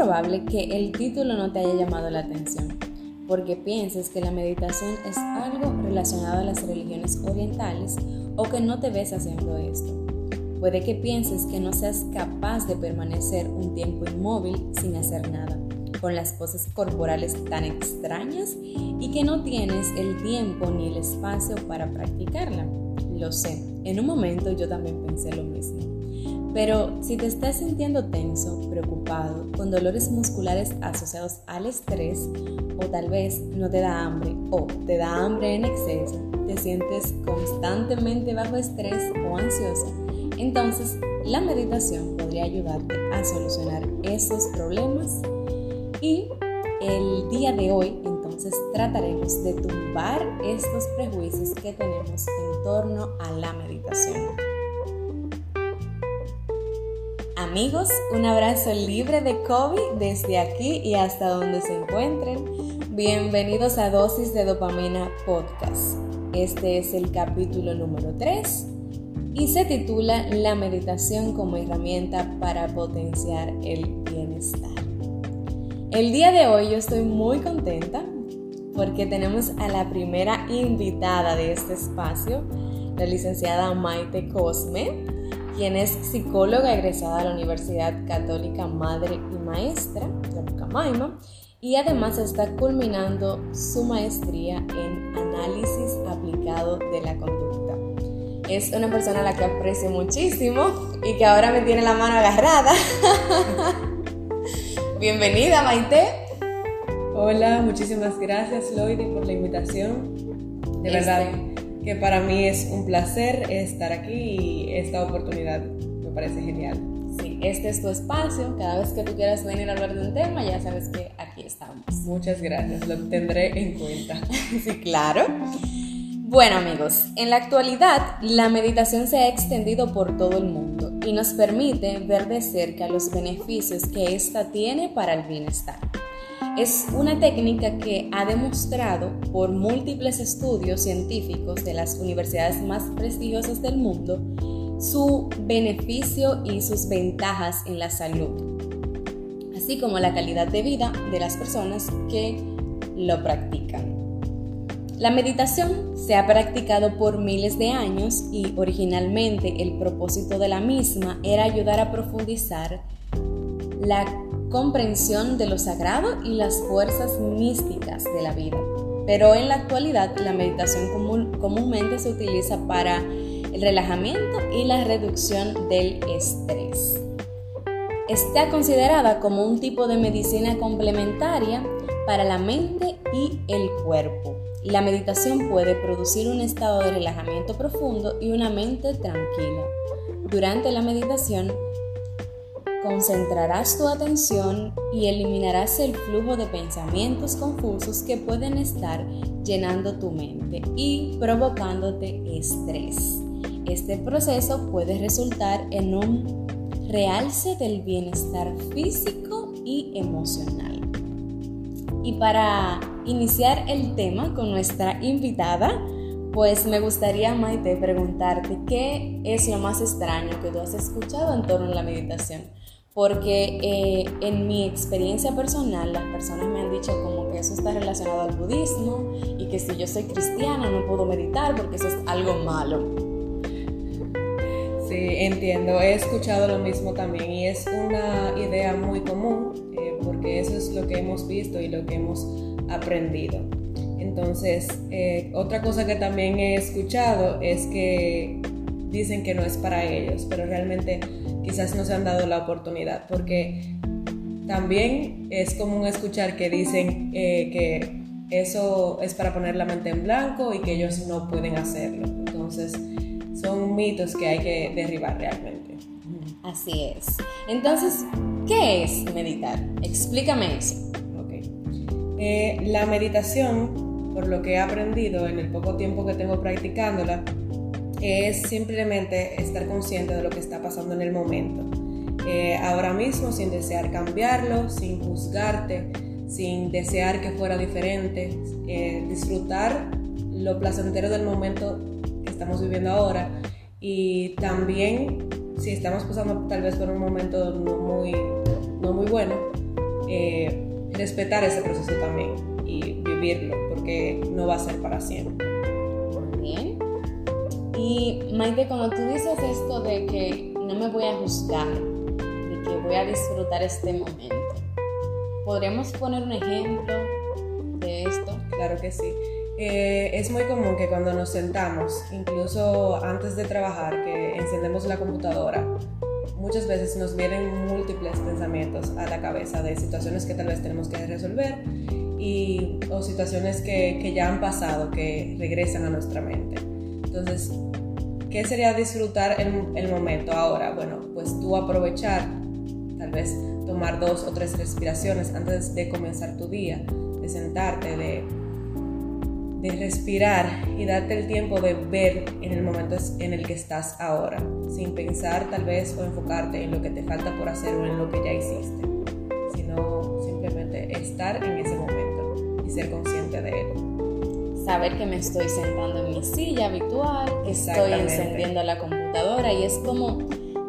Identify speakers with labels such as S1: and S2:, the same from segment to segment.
S1: probable que el título no te haya llamado la atención, porque pienses que la meditación es algo relacionado a las religiones orientales o que no te ves haciendo esto. Puede que pienses que no seas capaz de permanecer un tiempo inmóvil sin hacer nada, con las poses corporales tan extrañas y que no tienes el tiempo ni el espacio para practicarla. Lo sé, en un momento yo también pensé lo mismo. Pero si te estás sintiendo tenso, preocupado, con dolores musculares asociados al estrés, o tal vez no te da hambre o te da hambre en exceso, te sientes constantemente bajo estrés o ansiosa, entonces la meditación podría ayudarte a solucionar esos problemas y el día de hoy entonces trataremos de tumbar estos prejuicios que tenemos en torno a la meditación. Amigos, un abrazo libre de COVID desde aquí y hasta donde se encuentren. Bienvenidos a Dosis de Dopamina Podcast. Este es el capítulo número 3 y se titula La meditación como herramienta para potenciar el bienestar. El día de hoy yo estoy muy contenta porque tenemos a la primera invitada de este espacio, la licenciada Maite Cosme, quien es psicóloga egresada de la Universidad Católica Madre y Maestra de Pucamaima y además está culminando su maestría en análisis aplicado de la conducta. Es una persona a la que aprecio muchísimo y que ahora me tiene la mano agarrada. Bienvenida, Maite.
S2: Hola, muchísimas gracias, Loide, por la invitación. De verdad que para mí es un placer estar aquí y esta oportunidad me parece genial.
S1: Sí, este es tu espacio. Cada vez que tú quieras venir a hablar de un tema, ya sabes que aquí estamos.
S2: Muchas gracias, lo tendré en cuenta.
S1: sí, claro. Bueno amigos, en la actualidad la meditación se ha extendido por todo el mundo y nos permite ver de cerca los beneficios que ésta tiene para el bienestar. Es una técnica que ha demostrado por múltiples estudios científicos de las universidades más prestigiosas del mundo su beneficio y sus ventajas en la salud, así como la calidad de vida de las personas que lo practican. La meditación se ha practicado por miles de años y originalmente el propósito de la misma era ayudar a profundizar la comprensión de lo sagrado y las fuerzas místicas de la vida. Pero en la actualidad la meditación comúnmente se utiliza para el relajamiento y la reducción del estrés. Está considerada como un tipo de medicina complementaria para la mente y el cuerpo. La meditación puede producir un estado de relajamiento profundo y una mente tranquila. Durante la meditación, concentrarás tu atención y eliminarás el flujo de pensamientos confusos que pueden estar llenando tu mente y provocándote estrés. Este proceso puede resultar en un realce del bienestar físico y emocional. Y para iniciar el tema con nuestra invitada, pues me gustaría, Maite, preguntarte qué es lo más extraño que tú has escuchado en torno a la meditación. Porque eh, en mi experiencia personal, las personas me han dicho como que eso está relacionado al budismo y que si yo soy cristiana no puedo meditar porque eso es algo malo.
S2: Sí, entiendo. He escuchado lo mismo también y es una idea muy común eh, porque eso es lo que hemos visto y lo que hemos aprendido. Entonces, eh, otra cosa que también he escuchado es que dicen que no es para ellos, pero realmente quizás no se han dado la oportunidad, porque también es común escuchar que dicen eh, que eso es para poner la mente en blanco y que ellos no pueden hacerlo. Entonces, son mitos que hay que derribar realmente.
S1: Así es. Entonces, ¿qué es meditar? Explícame eso.
S2: Eh, la meditación, por lo que he aprendido en el poco tiempo que tengo practicándola, es simplemente estar consciente de lo que está pasando en el momento. Eh, ahora mismo, sin desear cambiarlo, sin juzgarte, sin desear que fuera diferente, eh, disfrutar lo placentero del momento que estamos viviendo ahora y también si estamos pasando tal vez por un momento no muy, no muy bueno, eh, respetar ese proceso también y vivirlo, porque no va a ser para siempre.
S1: Y Maite, cuando tú dices esto de que no me voy a juzgar, de que voy a disfrutar este momento, ¿podríamos poner un ejemplo de esto?
S2: Claro que sí. Eh, es muy común que cuando nos sentamos, incluso antes de trabajar, que encendemos la computadora, muchas veces nos vienen múltiples pensamientos a la cabeza de situaciones que tal vez tenemos que resolver y, o situaciones que, que ya han pasado, que regresan a nuestra mente. Entonces, ¿qué sería disfrutar el, el momento ahora? Bueno, pues tú aprovechar, tal vez tomar dos o tres respiraciones antes de comenzar tu día, de sentarte, de de respirar y darte el tiempo de ver en el momento en el que estás ahora, sin pensar tal vez o enfocarte en lo que te falta por hacer o en lo que ya hiciste, sino simplemente estar en ese momento y ser consciente de él.
S1: Saber que me estoy sentando en mi silla habitual, que estoy encendiendo la computadora y es como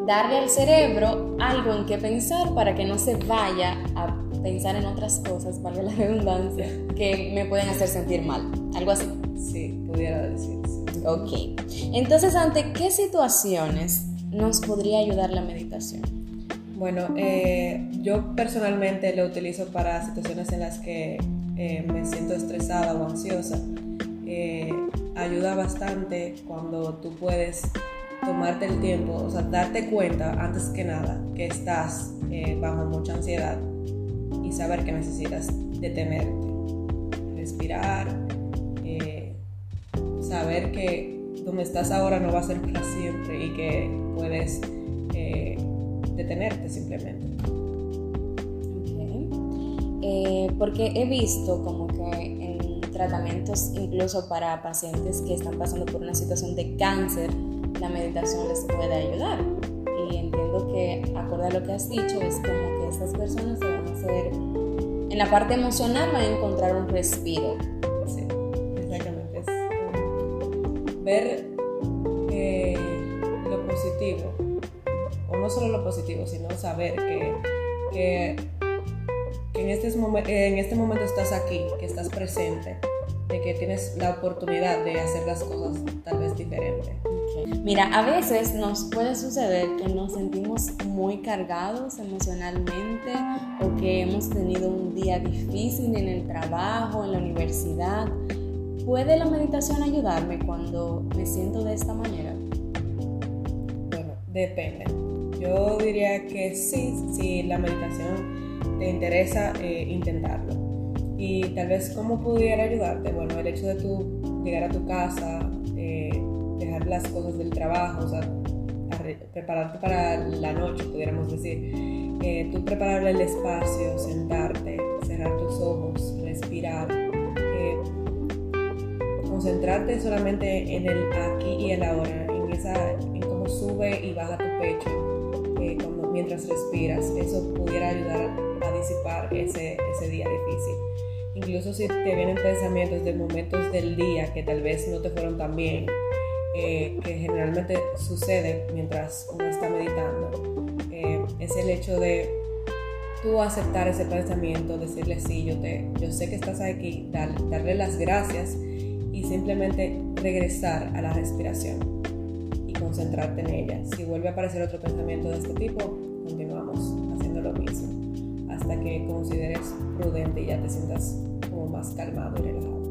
S1: darle al cerebro algo en que pensar para que no se vaya a pensar en otras cosas, valga la redundancia, que me pueden hacer sentir mal. Algo así.
S2: Sí, pudiera decir.
S1: Ok. Entonces, ¿ante qué situaciones nos podría ayudar la meditación?
S2: Bueno, eh, yo personalmente lo utilizo para situaciones en las que eh, me siento estresada o ansiosa. Eh, ayuda bastante cuando tú puedes tomarte el tiempo, o sea, darte cuenta antes que nada que estás bajo mucha ansiedad y saber que necesitas detenerte, respirar, eh, saber que donde estás ahora no va a ser para siempre y que puedes eh, detenerte simplemente.
S1: Eh, porque he visto como que en tratamientos incluso para pacientes que están pasando por una situación de cáncer, la meditación les puede ayudar. Y entiendo que, acorde a lo que has dicho, es como que estas personas en la parte emocional va a encontrar un respiro.
S2: Sí, exactamente. Es ver eh, lo positivo, o no solo lo positivo, sino saber que, que, en, este en este momento estás aquí, que estás presente, de que tienes la oportunidad de hacer las cosas tal vez diferente.
S1: Mira, a veces nos puede suceder que nos sentimos muy cargados emocionalmente o que hemos tenido un día difícil en el trabajo, en la universidad. ¿Puede la meditación ayudarme cuando me siento de esta manera?
S2: Bueno, depende. Yo diría que sí, si la meditación te interesa eh, intentarlo. Y tal vez cómo pudiera ayudarte. Bueno, el hecho de tú llegar a tu casa, dejar las cosas del trabajo, o sea, prepararte para la noche, pudiéramos decir. Eh, tú preparar el espacio, sentarte, cerrar tus ojos, respirar, eh, concentrarte solamente en el aquí y el ahora, en, esa, en cómo sube y baja tu pecho eh, mientras respiras. Eso pudiera ayudar ese, ese día difícil. Incluso si te vienen pensamientos de momentos del día que tal vez no te fueron tan bien, eh, que generalmente sucede mientras uno está meditando, eh, es el hecho de tú aceptar ese pensamiento, decirle sí, yo, te, yo sé que estás aquí, darle las gracias y simplemente regresar a la respiración y concentrarte en ella. Si vuelve a aparecer otro pensamiento de este tipo, continuamos haciendo lo mismo hasta que consideres prudente y ya te sientas como más calmado y relajado.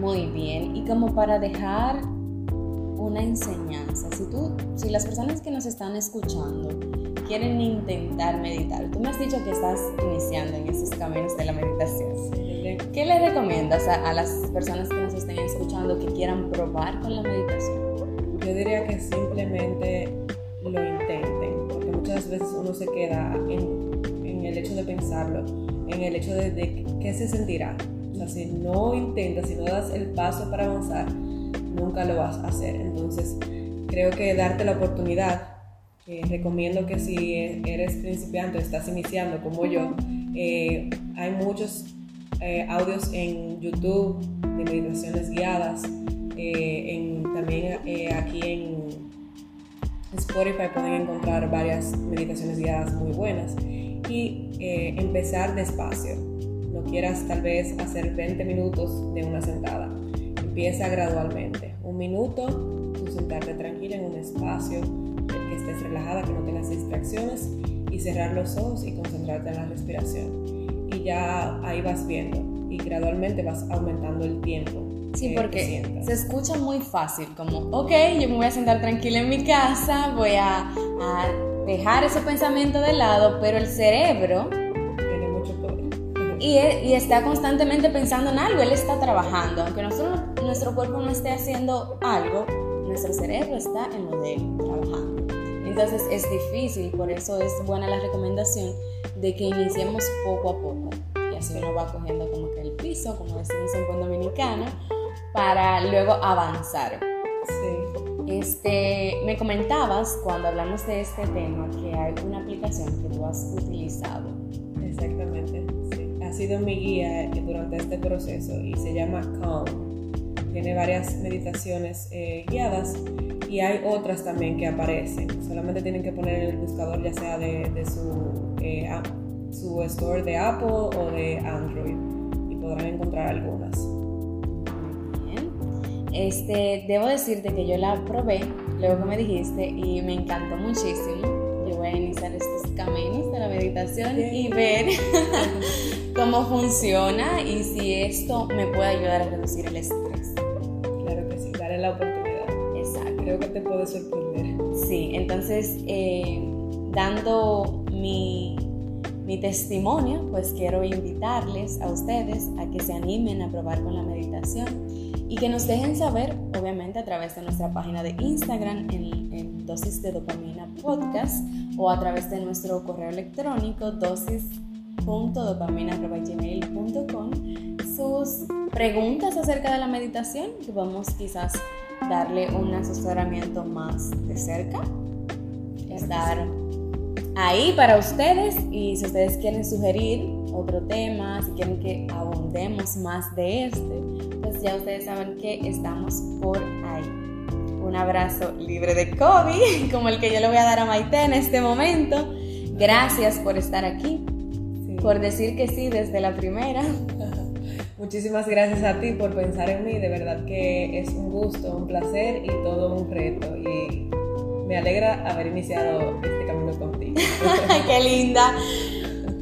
S1: Muy bien, y como para dejar una enseñanza. Si tú, si las personas que nos están escuchando quieren intentar meditar, tú me has dicho que estás iniciando en esos caminos de la meditación. ¿Qué le recomiendas a, las personas que nos estén escuchando que quieran probar con la meditación?
S2: Yo diría que simplemente lo intenten, porque muchas veces uno se queda en el hecho de pensarlo, en el hecho de, de qué se sentirá. O sea, si no intentas, si no das el paso para avanzar, nunca lo vas a hacer. Entonces, creo que darte la oportunidad, eh, recomiendo que si eres principiante estás iniciando como yo, eh, hay muchos eh, audios en YouTube de meditaciones guiadas, en, también aquí en Spotify pueden encontrar varias meditaciones guiadas muy buenas. Y eh, empezar despacio. No quieras tal vez hacer 20 minutos de una sentada. Empieza gradualmente. Un minuto, tú sentarte tranquila en un espacio, que estés relajada, que no tengas distracciones y cerrar los ojos y concentrarte en la respiración. Y ya ahí vas viendo y gradualmente vas aumentando el tiempo.
S1: Sí, porque se escucha muy fácil, como, ok, yo me voy a sentar tranquila en mi casa, voy a, dejar ese pensamiento de lado, pero el cerebro...
S2: Tiene mucho poder.
S1: Y, y, está constantemente pensando en algo, él está trabajando, aunque nosotros, nuestro cuerpo no esté haciendo algo, nuestro cerebro está en lo de trabajando. Entonces es difícil, por eso es buena la recomendación de que iniciemos poco a poco y así uno va cogiendo como que el piso, como decimos en buen dominicano, para luego avanzar.
S2: Sí.
S1: Este, me comentabas cuando hablamos de este tema que hay una aplicación que tú has utilizado.
S2: Exactamente, sí. Ha sido mi guía durante este proceso y se llama Calm. Tiene varias meditaciones eh, guiadas y hay otras también que aparecen. Solamente tienen que poner en el buscador ya sea de, su, eh, su store de Apple o de Android y podrán encontrar algunas.
S1: Este, debo decirte que yo la probé, luego que me dijiste, y me encantó muchísimo. Yo voy a iniciar estos caminos de la meditación y ver cómo funciona y si esto me puede ayudar a reducir el estrés.
S2: Claro que sí, daré la oportunidad.
S1: Exacto.
S2: Creo que te puede sorprender.
S1: Sí, entonces, eh, dando mi, mi testimonio, pues quiero invitarles a ustedes a que se animen a probar con la meditación y que nos dejen saber, obviamente, a través de nuestra página de Instagram en, dosis de dopamina podcast o a través de nuestro correo electrónico dosis.dopamina.gmail.com sus preguntas acerca de la meditación, que vamos quizás darle un asesoramiento más de cerca, estar ahí para ustedes y si ustedes quieren sugerir otro tema, si quieren que abundemos más de este, pues ya ustedes saben que estamos por ahí. Un abrazo libre de COVID, como el que yo le voy a dar a Maite en este momento. Gracias por estar aquí, por decir que sí desde la primera.
S2: Muchísimas gracias a ti por pensar en mí, de verdad que es un gusto, un placer y todo un reto. Y me alegra haber iniciado este camino contigo.
S1: ¡Qué linda!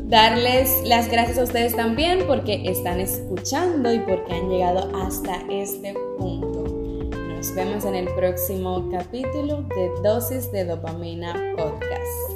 S1: darles las gracias a ustedes también porque están escuchando y porque han llegado hasta este punto. Nos vemos en el próximo capítulo de Dosis de Dopamina Podcast.